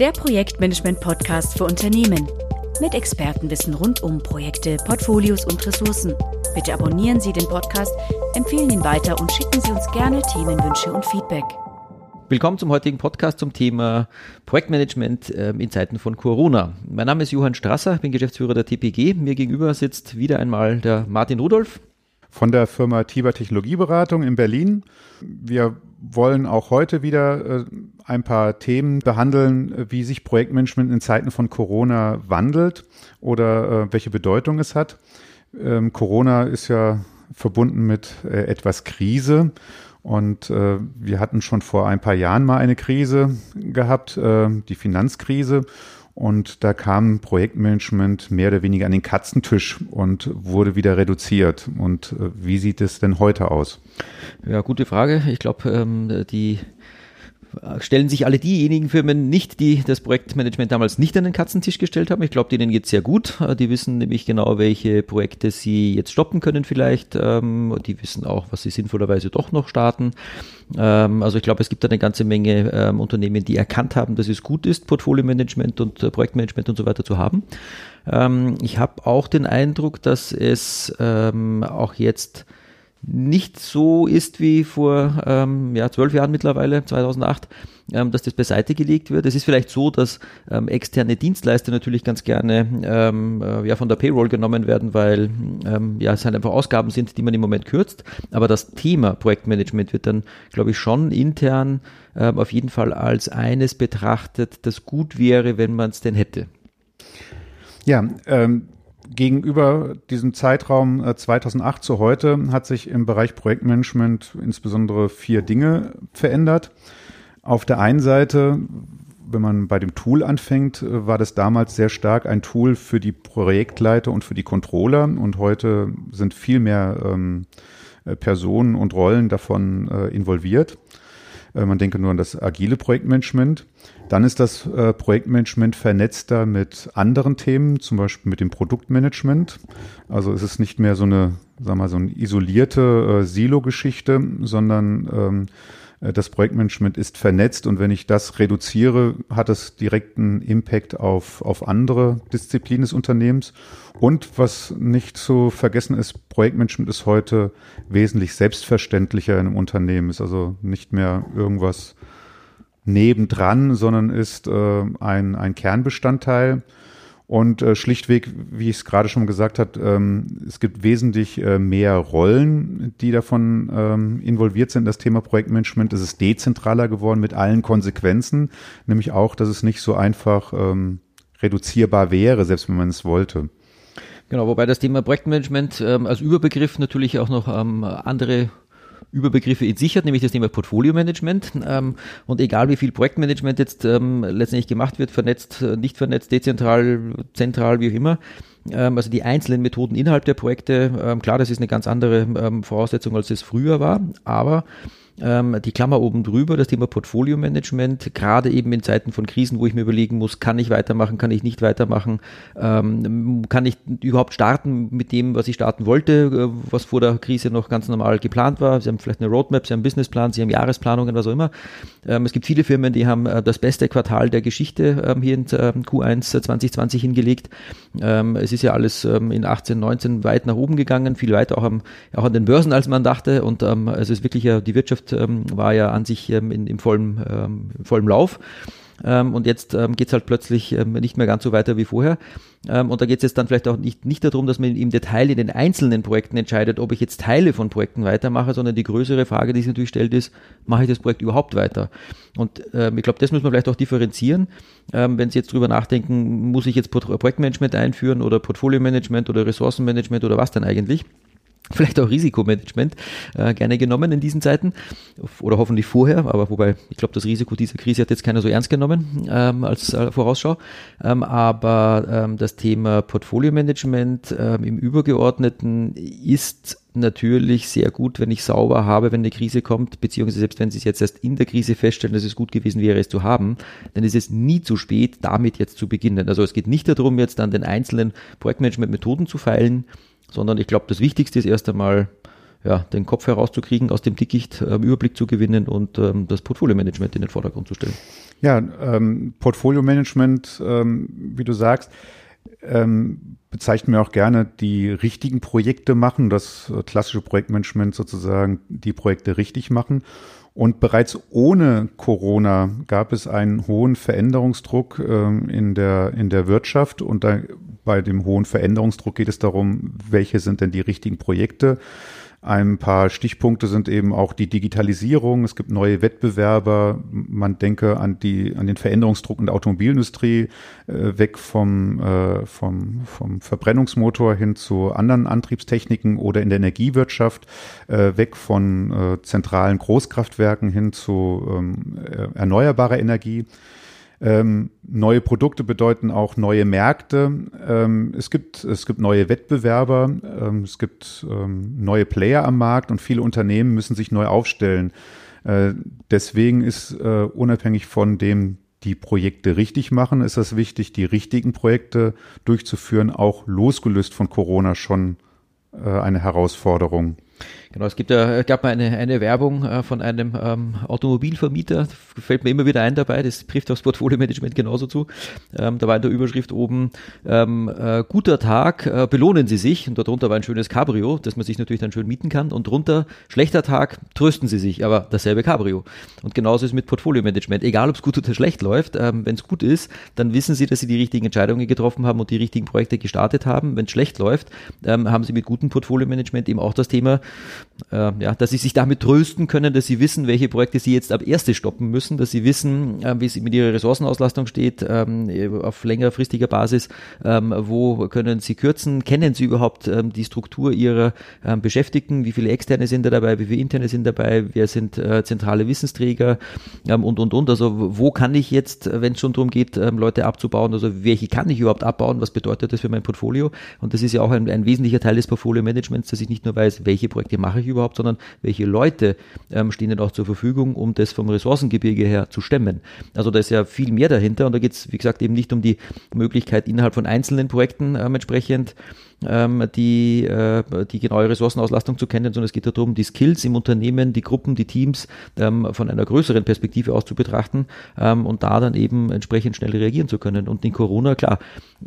der Projektmanagement-Podcast für Unternehmen. Mit Expertenwissen rund um Projekte, Portfolios und Ressourcen. Bitte abonnieren Sie den Podcast, empfehlen ihn weiter und schicken Sie uns gerne Themenwünsche und Feedback. Willkommen zum heutigen Podcast zum Thema Projektmanagement ähm, in Zeiten von Corona. Mein Name ist Johann Strasser, bin Geschäftsführer der TPG. Mir gegenüber sitzt wieder einmal der Martin Rudolph. Von der Firma Tiber Technologieberatung in Berlin. Wir wollen auch heute wieder äh, ein paar Themen behandeln, wie sich Projektmanagement in Zeiten von Corona wandelt oder äh, welche Bedeutung es hat. Ähm, Corona ist ja verbunden mit äh, etwas Krise und äh, wir hatten schon vor ein paar Jahren mal eine Krise gehabt, äh, die Finanzkrise. Und da kam Projektmanagement mehr oder weniger an den Katzentisch und wurde wieder reduziert. Und äh, wie sieht es denn heute aus? Ja, gute Frage. Ich glaube, ähm, die stellen sich alle diejenigen Firmen nicht, die das Projektmanagement damals nicht an den Katzentisch gestellt haben. Ich glaube, denen geht's sehr gut. Die wissen nämlich genau, welche Projekte sie jetzt stoppen können vielleicht. Ähm, die wissen auch, was sie sinnvollerweise doch noch starten. Ähm, also ich glaube, es gibt eine ganze Menge ähm, Unternehmen, die erkannt haben, dass es gut ist, Portfolio-Management und äh, Projektmanagement und so weiter zu haben. Ich habe auch den Eindruck, dass es auch jetzt nicht so ist wie vor ähm, ja, zwölf Jahren mittlerweile, 2008, ähm, dass das beiseite gelegt wird. Es ist vielleicht so, dass ähm, externe Dienstleister natürlich ganz gerne ähm, äh, ja, von der Payroll genommen werden, weil ähm, ja, es halt einfach Ausgaben sind, die man im Moment kürzt. Aber das Thema Projektmanagement wird dann, glaube ich, schon intern ähm, auf jeden Fall als eines betrachtet, das gut wäre, wenn man es denn hätte. Ja, ähm, gegenüber diesem Zeitraum 2008 äh, zu heute hat sich im Bereich Projektmanagement insbesondere vier Dinge verändert. Auf der einen Seite, wenn man bei dem Tool anfängt, äh, war das damals sehr stark ein Tool für die Projektleiter und für die Controller und heute sind viel mehr ähm, äh, Personen und Rollen davon äh, involviert. Man denke nur an das agile Projektmanagement. Dann ist das äh, Projektmanagement vernetzter mit anderen Themen, zum Beispiel mit dem Produktmanagement. Also es ist nicht mehr so eine, wir mal, so eine isolierte äh, Silo-Geschichte, sondern ähm, äh, das Projektmanagement ist vernetzt und wenn ich das reduziere, hat es direkten Impact auf, auf andere Disziplinen des Unternehmens. Und was nicht zu vergessen ist, Projektmanagement ist heute wesentlich selbstverständlicher in einem Unternehmen, ist also nicht mehr irgendwas nebendran, sondern ist äh, ein, ein Kernbestandteil. Und äh, schlichtweg, wie ich es gerade schon gesagt habe, ähm, es gibt wesentlich äh, mehr Rollen, die davon ähm, involviert sind in das Thema Projektmanagement. Es ist dezentraler geworden mit allen Konsequenzen, nämlich auch, dass es nicht so einfach ähm, reduzierbar wäre, selbst wenn man es wollte. Genau, wobei das Thema Projektmanagement ähm, als Überbegriff natürlich auch noch ähm, andere Überbegriffe in sich hat, nämlich das Thema Portfolio-Management. Ähm, und egal wie viel Projektmanagement jetzt ähm, letztendlich gemacht wird, vernetzt, äh, nicht vernetzt, dezentral, zentral, wie auch immer, ähm, also die einzelnen Methoden innerhalb der Projekte, klar, das ist eine ganz andere Voraussetzung, als es früher war, aber ähm, die Klammer oben drüber, das Thema Portfolio-Management, gerade eben in Zeiten von Krisen, wo ich mir überlegen muss, kann ich weitermachen, kann ich nicht weitermachen, ähm, kann ich überhaupt starten mit dem, was ich starten wollte, äh, was vor der Krise noch ganz normal geplant war. Sie haben vielleicht eine Roadmap, Sie haben einen Businessplan, Sie haben Jahresplanungen, was auch immer. Ähm, es gibt viele Firmen, die haben äh, das beste Quartal der Geschichte hier in äh, Q1 2020 hingelegt. Es ist ja alles in 18, 19 weit nach oben gegangen, viel weiter auch an den Börsen, als man dachte. Und es ist wirklich ja, die Wirtschaft ähm, war ja an sich ähm, in, im vollen, ähm, vollen Lauf. Ähm, und jetzt ähm, geht es halt plötzlich ähm, nicht mehr ganz so weiter wie vorher. Ähm, und da geht es jetzt dann vielleicht auch nicht, nicht darum, dass man im Detail in den einzelnen Projekten entscheidet, ob ich jetzt Teile von Projekten weitermache, sondern die größere Frage, die sich natürlich stellt, ist, mache ich das Projekt überhaupt weiter? Und ähm, ich glaube, das muss man vielleicht auch differenzieren. Ähm, wenn Sie jetzt drüber nachdenken, muss ich jetzt Projektmanagement einführen oder Portfolio-Management oder Ressourcenmanagement oder was denn eigentlich? vielleicht auch Risikomanagement äh, gerne genommen in diesen Zeiten oder hoffentlich vorher, aber wobei ich glaube, das Risiko dieser Krise hat jetzt keiner so ernst genommen ähm, als äh, Vorausschau. Ähm, aber ähm, das Thema Portfolio-Management ähm, im Übergeordneten ist natürlich sehr gut, wenn ich sauber habe, wenn eine Krise kommt, beziehungsweise selbst wenn Sie es jetzt erst in der Krise feststellen, dass es gut gewesen wäre, es zu haben, dann ist es nie zu spät, damit jetzt zu beginnen. Also es geht nicht darum, jetzt an den einzelnen Projektmanagement-Methoden zu feilen, sondern ich glaube, das Wichtigste ist erst einmal ja, den Kopf herauszukriegen, aus dem Dickicht ähm, Überblick zu gewinnen und ähm, das Portfolio-Management in den Vordergrund zu stellen. Ja, ähm, Portfolio-Management, ähm, wie du sagst, ähm, bezeichnen wir auch gerne die richtigen Projekte machen, das äh, klassische Projektmanagement sozusagen die Projekte richtig machen. Und bereits ohne Corona gab es einen hohen Veränderungsdruck ähm, in, der, in der Wirtschaft. Und da, bei dem hohen Veränderungsdruck geht es darum, welche sind denn die richtigen Projekte. Ein paar Stichpunkte sind eben auch die Digitalisierung. Es gibt neue Wettbewerber. Man denke an die, an den Veränderungsdruck in der Automobilindustrie, äh, weg vom, äh, vom, vom Verbrennungsmotor hin zu anderen Antriebstechniken oder in der Energiewirtschaft, äh, weg von äh, zentralen Großkraftwerken hin zu ähm, erneuerbarer Energie. Ähm, neue Produkte bedeuten auch neue Märkte. Ähm, es gibt es gibt neue Wettbewerber, ähm, es gibt ähm, neue Player am Markt und viele Unternehmen müssen sich neu aufstellen. Äh, deswegen ist äh, unabhängig von dem die Projekte richtig machen, ist es wichtig, die richtigen Projekte durchzuführen, auch losgelöst von Corona schon äh, eine Herausforderung. Genau, es gibt ja, gab mal eine, eine Werbung äh, von einem ähm, Automobilvermieter, fällt mir immer wieder ein dabei, das trifft aufs Portfolio-Management genauso zu. Ähm, da war in der Überschrift oben, ähm, äh, guter Tag, äh, belohnen Sie sich. Und darunter war ein schönes Cabrio, das man sich natürlich dann schön mieten kann. Und drunter, schlechter Tag, trösten Sie sich, aber dasselbe Cabrio. Und genauso ist mit Portfolio-Management. Egal, ob es gut oder schlecht läuft, ähm, wenn es gut ist, dann wissen Sie, dass Sie die richtigen Entscheidungen getroffen haben und die richtigen Projekte gestartet haben. Wenn es schlecht läuft, ähm, haben Sie mit gutem Portfolio-Management eben auch das Thema, äh, ja, dass sie sich damit trösten können, dass sie wissen, welche Projekte sie jetzt ab erste stoppen müssen, dass sie wissen, äh, wie es mit ihrer Ressourcenauslastung steht, ähm, auf längerfristiger Basis, ähm, wo können sie kürzen, kennen sie überhaupt ähm, die Struktur ihrer ähm, Beschäftigten, wie viele externe sind da dabei, wie viele interne sind dabei, wer sind äh, zentrale Wissensträger? Ähm, und, und, und. Also wo kann ich jetzt, wenn es schon darum geht, ähm, Leute abzubauen, also welche kann ich überhaupt abbauen, was bedeutet das für mein Portfolio? Und das ist ja auch ein, ein wesentlicher Teil des Portfolio-Managements, dass ich nicht nur weiß, welche Projekte mache ich überhaupt, sondern welche Leute ähm, stehen denn auch zur Verfügung, um das vom Ressourcengebirge her zu stemmen. Also da ist ja viel mehr dahinter und da geht es, wie gesagt, eben nicht um die Möglichkeit, innerhalb von einzelnen Projekten ähm, entsprechend ähm, die, äh, die genaue Ressourcenauslastung zu kennen, sondern es geht darum, die Skills im Unternehmen, die Gruppen, die Teams ähm, von einer größeren Perspektive aus zu betrachten ähm, und da dann eben entsprechend schnell reagieren zu können. Und in Corona, klar,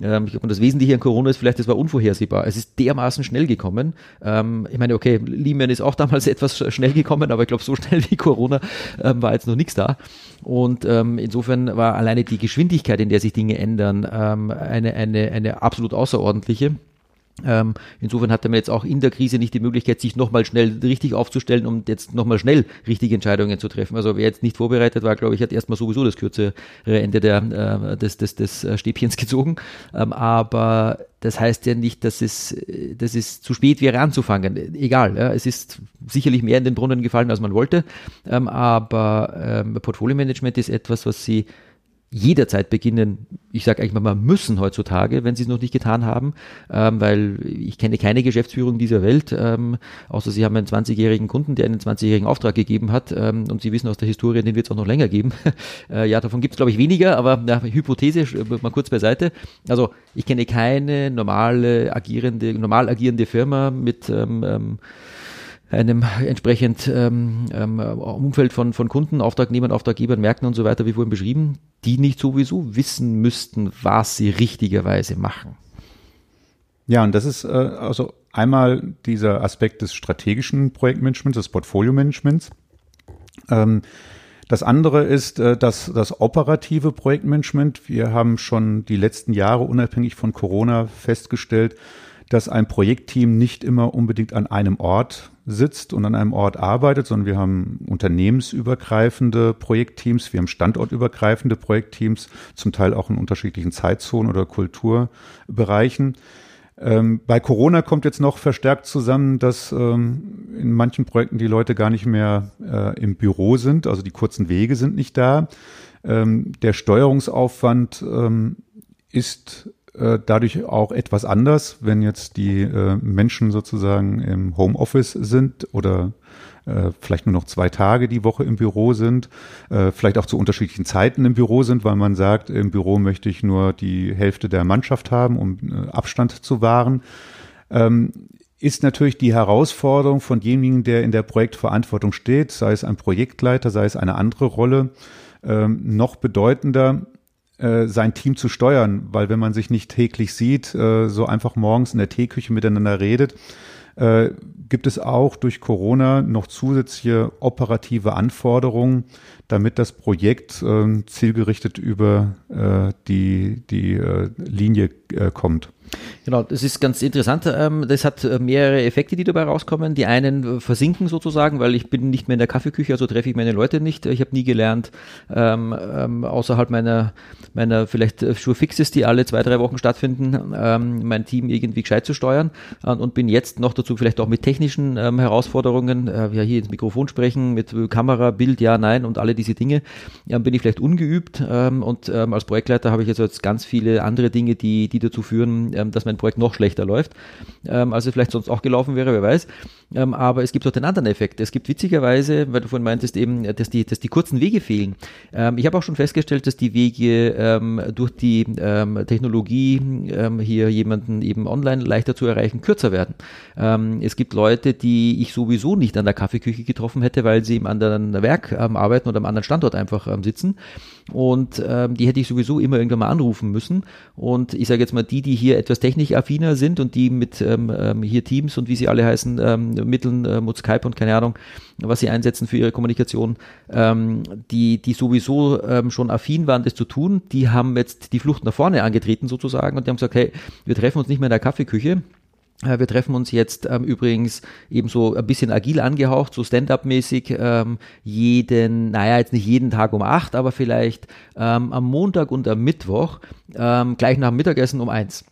ähm, ich glaube, das Wesentliche an Corona ist vielleicht, es war unvorhersehbar. Es ist dermaßen schnell gekommen. Ähm, ich meine, okay, Lehman ist auch damals etwas schnell gekommen, aber ich glaube, so schnell wie Corona ähm, war jetzt noch nichts da. Und ähm, insofern war alleine die Geschwindigkeit, in der sich Dinge ändern, ähm, eine, eine, eine absolut außerordentliche. Ähm, insofern hatte man jetzt auch in der Krise nicht die Möglichkeit, sich nochmal schnell richtig aufzustellen, um jetzt nochmal schnell richtige Entscheidungen zu treffen. Also wer jetzt nicht vorbereitet war, glaube ich, hat erstmal sowieso das kürzere Ende der, äh, des, des, des Stäbchens gezogen. Ähm, aber das heißt ja nicht, dass es, dass es zu spät wäre anzufangen. Egal, ja, es ist sicherlich mehr in den Brunnen gefallen, als man wollte. Ähm, aber ähm, Portfolio-Management ist etwas, was Sie jederzeit beginnen. Ich sage eigentlich mal, müssen heutzutage, wenn sie es noch nicht getan haben, ähm, weil ich kenne keine Geschäftsführung dieser Welt, ähm, außer sie haben einen 20-jährigen Kunden, der einen 20-jährigen Auftrag gegeben hat ähm, und sie wissen aus der Historie, den wird es auch noch länger geben. äh, ja, davon gibt es glaube ich weniger, aber ja, Hypothese mal kurz beiseite. Also ich kenne keine normale agierende, normal agierende Firma mit ähm, ähm einem entsprechend ähm, ähm, Umfeld von, von Kunden, Auftragnehmern, Auftraggebern, Märkten und so weiter, wie vorhin beschrieben, die nicht sowieso wissen müssten, was sie richtigerweise machen. Ja, und das ist äh, also einmal dieser Aspekt des strategischen Projektmanagements, des Portfolio-Managements. Ähm, das andere ist äh, das, das operative Projektmanagement. Wir haben schon die letzten Jahre unabhängig von Corona festgestellt, dass ein Projektteam nicht immer unbedingt an einem Ort sitzt und an einem Ort arbeitet, sondern wir haben unternehmensübergreifende Projektteams, wir haben standortübergreifende Projektteams, zum Teil auch in unterschiedlichen Zeitzonen oder Kulturbereichen. Ähm, bei Corona kommt jetzt noch verstärkt zusammen, dass ähm, in manchen Projekten die Leute gar nicht mehr äh, im Büro sind, also die kurzen Wege sind nicht da. Ähm, der Steuerungsaufwand ähm, ist äh, dadurch auch etwas anders, wenn jetzt die äh, Menschen sozusagen im Homeoffice sind oder äh, vielleicht nur noch zwei Tage die Woche im Büro sind, äh, vielleicht auch zu unterschiedlichen Zeiten im Büro sind, weil man sagt, im Büro möchte ich nur die Hälfte der Mannschaft haben, um äh, Abstand zu wahren. Ähm, ist natürlich die Herausforderung von demjenigen, der in der Projektverantwortung steht, sei es ein Projektleiter, sei es eine andere Rolle, ähm, noch bedeutender, äh, sein Team zu steuern, weil wenn man sich nicht täglich sieht, äh, so einfach morgens in der Teeküche miteinander redet, äh, gibt es auch durch Corona noch zusätzliche operative Anforderungen, damit das Projekt äh, zielgerichtet über äh, die, die äh, Linie äh, kommt. Genau, das ist ganz interessant. Ähm, das hat äh, mehrere Effekte, die dabei rauskommen. Die einen äh, versinken sozusagen, weil ich bin nicht mehr in der Kaffeeküche, also treffe ich meine Leute nicht. Ich habe nie gelernt, ähm, ähm, außerhalb meiner, meiner vielleicht äh, Sure Fixes, die alle zwei, drei Wochen stattfinden, mein Team irgendwie gescheit zu steuern und bin jetzt noch dazu vielleicht auch mit technischen Herausforderungen, ja hier ins Mikrofon sprechen, mit Kamera, Bild, ja, nein und alle diese Dinge, ja, bin ich vielleicht ungeübt ähm, und als Projektleiter habe ich jetzt ganz viele andere Dinge, die, die dazu führen, dass mein Projekt noch schlechter läuft, ähm, als es vielleicht sonst auch gelaufen wäre, wer weiß. Ähm, aber es gibt auch den anderen Effekt. Es gibt witzigerweise, weil du vorhin meintest eben, dass die, dass die kurzen Wege fehlen. Ähm, ich habe auch schon festgestellt, dass die Wege ähm, durch die ähm, Technologie ähm, hier jemanden eben online leichter zu erreichen, kürzer werden. Ähm, es gibt Leute, die ich sowieso nicht an der Kaffeeküche getroffen hätte, weil sie im anderen Werk arbeiten oder am anderen Standort einfach sitzen. Und die hätte ich sowieso immer irgendwann mal anrufen müssen. Und ich sage jetzt mal, die, die hier etwas technikaffiner sind und die mit hier Teams und wie sie alle heißen, Mitteln, äh, mit Skype und keine Ahnung, was sie einsetzen für ihre Kommunikation, ähm, die, die sowieso ähm, schon affin waren, das zu tun, die haben jetzt die Flucht nach vorne angetreten sozusagen und die haben gesagt, hey, wir treffen uns nicht mehr in der Kaffeeküche, wir treffen uns jetzt ähm, übrigens eben so ein bisschen agil angehaucht, so Stand-up-mäßig, ähm, jeden, naja, jetzt nicht jeden Tag um acht, aber vielleicht ähm, am Montag und am Mittwoch ähm, gleich nach dem Mittagessen um eins.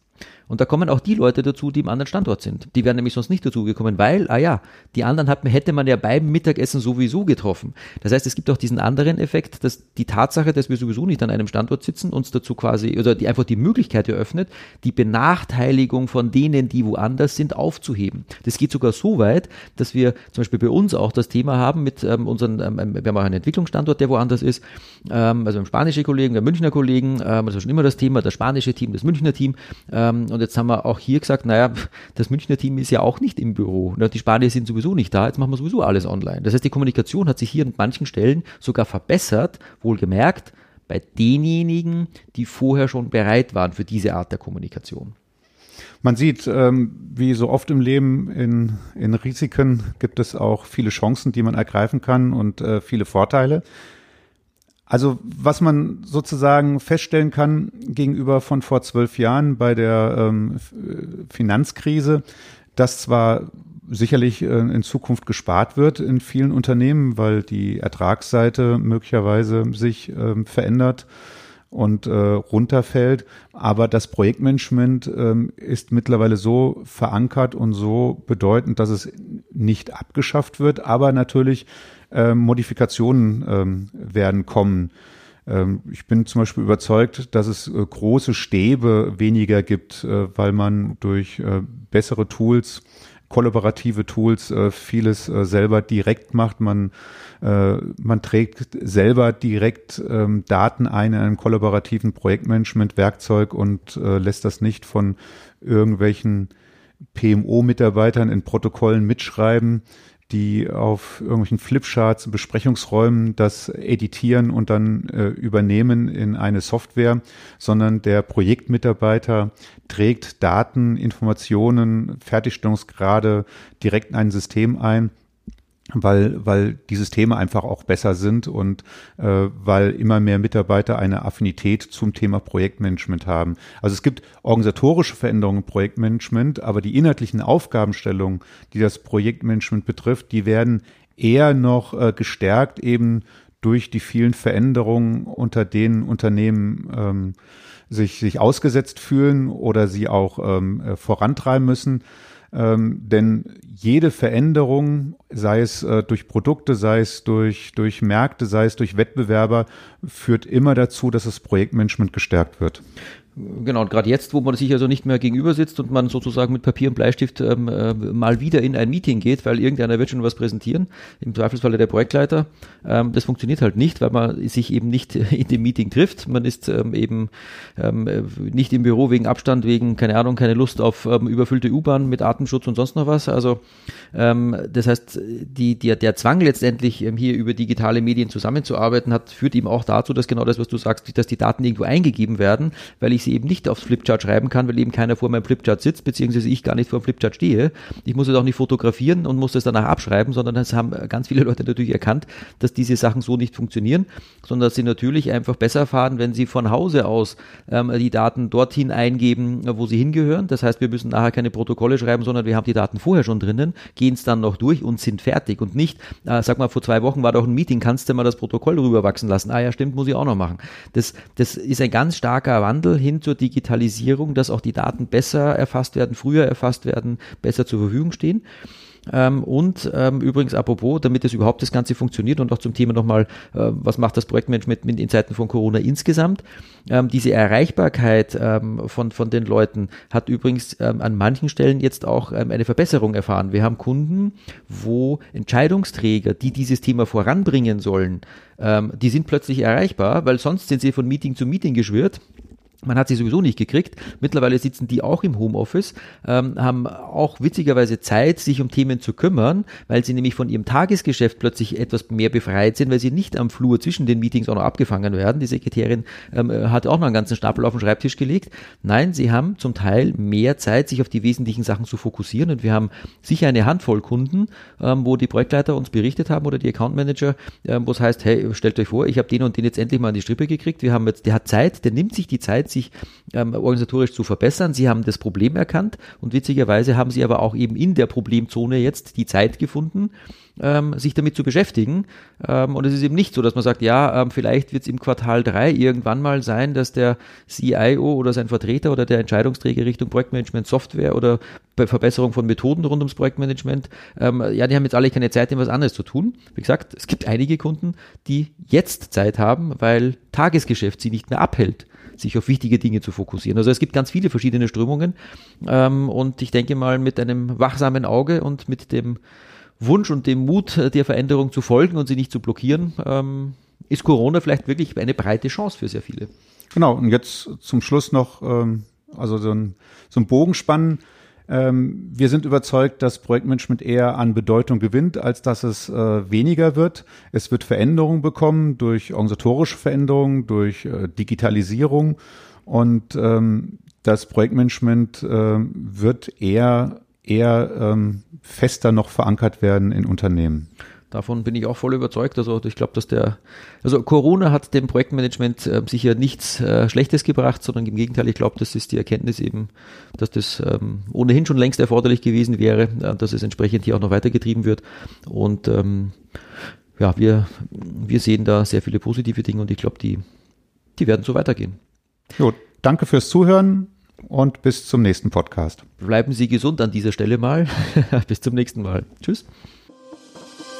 Und da kommen auch die Leute dazu, die im anderen Standort sind. Die wären nämlich sonst nicht dazu gekommen, weil, ah ja, die anderen hat, hätte man ja beim Mittagessen sowieso getroffen. Das heißt, es gibt auch diesen anderen Effekt, dass die Tatsache, dass wir sowieso nicht an einem Standort sitzen, uns dazu quasi, oder die einfach die Möglichkeit eröffnet, die Benachteiligung von denen, die woanders sind, aufzuheben. Das geht sogar so weit, dass wir zum Beispiel bei uns auch das Thema haben mit ähm, unseren, ähm, wir haben auch einen Entwicklungsstandort, der woanders ist, ähm, also haben spanische Kollegen, wir haben Münchner Kollegen, ähm, das war schon immer das Thema, das spanische Team, das Münchner Team, ähm, und jetzt haben wir auch hier gesagt, naja, das Münchner Team ist ja auch nicht im Büro. Die Spanier sind sowieso nicht da, jetzt machen wir sowieso alles online. Das heißt, die Kommunikation hat sich hier an manchen Stellen sogar verbessert, wohlgemerkt, bei denjenigen, die vorher schon bereit waren für diese Art der Kommunikation. Man sieht, ähm, wie so oft im Leben in, in Risiken gibt es auch viele Chancen, die man ergreifen kann und äh, viele Vorteile. Also was man sozusagen feststellen kann gegenüber von vor zwölf Jahren bei der ähm, Finanzkrise, dass zwar sicherlich äh, in Zukunft gespart wird in vielen Unternehmen, weil die Ertragsseite möglicherweise sich ähm, verändert und äh, runterfällt. Aber das Projektmanagement ähm, ist mittlerweile so verankert und so bedeutend, dass es nicht abgeschafft wird, aber natürlich äh, Modifikationen ähm, werden kommen. Ähm, ich bin zum Beispiel überzeugt, dass es äh, große Stäbe weniger gibt, äh, weil man durch äh, bessere Tools kollaborative Tools äh, vieles äh, selber direkt macht. Man, äh, man trägt selber direkt ähm, Daten ein in einem kollaborativen Projektmanagement-Werkzeug und äh, lässt das nicht von irgendwelchen PMO-Mitarbeitern in Protokollen mitschreiben, die auf irgendwelchen Flipcharts, Besprechungsräumen das editieren und dann äh, übernehmen in eine Software, sondern der Projektmitarbeiter trägt Daten, Informationen, Fertigstellungsgrade direkt in ein System ein weil, weil die Systeme einfach auch besser sind und äh, weil immer mehr Mitarbeiter eine Affinität zum Thema Projektmanagement haben. Also es gibt organisatorische Veränderungen im Projektmanagement, aber die inhaltlichen Aufgabenstellungen, die das Projektmanagement betrifft, die werden eher noch äh, gestärkt eben durch die vielen Veränderungen, unter denen Unternehmen ähm, sich, sich ausgesetzt fühlen oder sie auch ähm, äh, vorantreiben müssen. Ähm, denn jede Veränderung sei es äh, durch Produkte, sei es durch, durch Märkte, sei es durch Wettbewerber, führt immer dazu, dass das Projektmanagement gestärkt wird. Genau, und gerade jetzt, wo man sich also nicht mehr gegenüber sitzt und man sozusagen mit Papier und Bleistift ähm, äh, mal wieder in ein Meeting geht, weil irgendeiner wird schon was präsentieren, im Zweifelsfalle der Projektleiter, ähm, das funktioniert halt nicht, weil man sich eben nicht in dem Meeting trifft. Man ist ähm, eben ähm, nicht im Büro wegen Abstand, wegen, keine Ahnung, keine Lust auf ähm, überfüllte U-Bahn mit Atemschutz und sonst noch was. Also ähm, das heißt, die, die, der Zwang letztendlich ähm, hier über digitale Medien zusammenzuarbeiten hat, führt eben auch dazu, dass genau das, was du sagst, dass die Daten irgendwo eingegeben werden, weil ich sie eben nicht aufs Flipchart schreiben kann, weil eben keiner vor meinem Flipchart sitzt, beziehungsweise ich gar nicht vor dem Flipchart stehe. Ich muss es auch nicht fotografieren und muss das danach abschreiben, sondern es haben ganz viele Leute natürlich erkannt, dass diese Sachen so nicht funktionieren, sondern dass sie natürlich einfach besser fahren, wenn sie von Hause aus ähm, die Daten dorthin eingeben, wo sie hingehören. Das heißt, wir müssen nachher keine Protokolle schreiben, sondern wir haben die Daten vorher schon drinnen, gehen es dann noch durch und sind fertig und nicht, äh, sag mal, vor zwei Wochen war doch ein Meeting, kannst du mal das Protokoll rüberwachsen lassen? Ah ja, stimmt, muss ich auch noch machen. Das, das ist ein ganz starker Wandel hin zur Digitalisierung, dass auch die Daten besser erfasst werden, früher erfasst werden, besser zur Verfügung stehen. Ähm, und ähm, übrigens, apropos, damit das überhaupt das Ganze funktioniert und auch zum Thema nochmal, äh, was macht das Projektmanagement in Zeiten von Corona insgesamt? Ähm, diese Erreichbarkeit ähm, von, von den Leuten hat übrigens ähm, an manchen Stellen jetzt auch ähm, eine Verbesserung erfahren. Wir haben Kunden, wo Entscheidungsträger, die dieses Thema voranbringen sollen, die sind plötzlich erreichbar, weil sonst sind sie von Meeting zu Meeting geschwirrt man hat sie sowieso nicht gekriegt. Mittlerweile sitzen die auch im Homeoffice, ähm, haben auch witzigerweise Zeit, sich um Themen zu kümmern, weil sie nämlich von ihrem Tagesgeschäft plötzlich etwas mehr befreit sind, weil sie nicht am Flur zwischen den Meetings auch noch abgefangen werden. Die Sekretärin ähm, hat auch noch einen ganzen Stapel auf den Schreibtisch gelegt. Nein, sie haben zum Teil mehr Zeit, sich auf die wesentlichen Sachen zu fokussieren. Und wir haben sicher eine Handvoll Kunden, ähm, wo die Projektleiter uns berichtet haben oder die Account Manager, ähm, wo es heißt, hey, stellt euch vor, ich habe den und den jetzt endlich mal an die Strippe gekriegt. Wir haben jetzt, der hat Zeit, der nimmt sich die Zeit, sich ähm, organisatorisch zu verbessern. Sie haben das Problem erkannt und witzigerweise haben sie aber auch eben in der Problemzone jetzt die Zeit gefunden, ähm, sich damit zu beschäftigen. Ähm, und es ist eben nicht so, dass man sagt, ja, ähm, vielleicht wird es im Quartal 3 irgendwann mal sein, dass der CIO oder sein Vertreter oder der Entscheidungsträger Richtung Projektmanagement Software oder bei Verbesserung von Methoden rund ums Projektmanagement, ähm, ja, die haben jetzt alle keine Zeit, was anderes zu tun. Wie gesagt, es gibt einige Kunden, die jetzt Zeit haben, weil Tagesgeschäft sie nicht mehr abhält sich auf wichtige Dinge zu fokussieren. Also es gibt ganz viele verschiedene Strömungen ähm, und ich denke mal mit einem wachsamen Auge und mit dem Wunsch und dem Mut der Veränderung zu folgen und sie nicht zu blockieren, ähm, ist Corona vielleicht wirklich eine breite Chance für sehr viele. Genau, und jetzt zum Schluss noch, ähm, also so ein, so ein Bogenspannen. Ähm, wir sind überzeugt, dass Projektmanagement eher an Bedeutung gewinnt, als dass es äh, weniger wird. Es wird Veränderungen bekommen durch organisatorische Veränderungen, durch äh, Digitalisierung und ähm, das Projektmanagement äh, wird eher eher ähm, fester noch verankert werden in Unternehmen. Davon bin ich auch voll überzeugt. Also ich glaube, dass der, also Corona hat dem Projektmanagement äh, sicher nichts äh, Schlechtes gebracht, sondern im Gegenteil, ich glaube, das ist die Erkenntnis eben, dass das ähm, ohnehin schon längst erforderlich gewesen wäre, äh, dass es entsprechend hier auch noch weitergetrieben wird. Und ähm, ja, wir, wir sehen da sehr viele positive Dinge und ich glaube, die, die werden so weitergehen. Jo, danke fürs Zuhören und bis zum nächsten Podcast. Bleiben Sie gesund an dieser Stelle mal. bis zum nächsten Mal. Tschüss.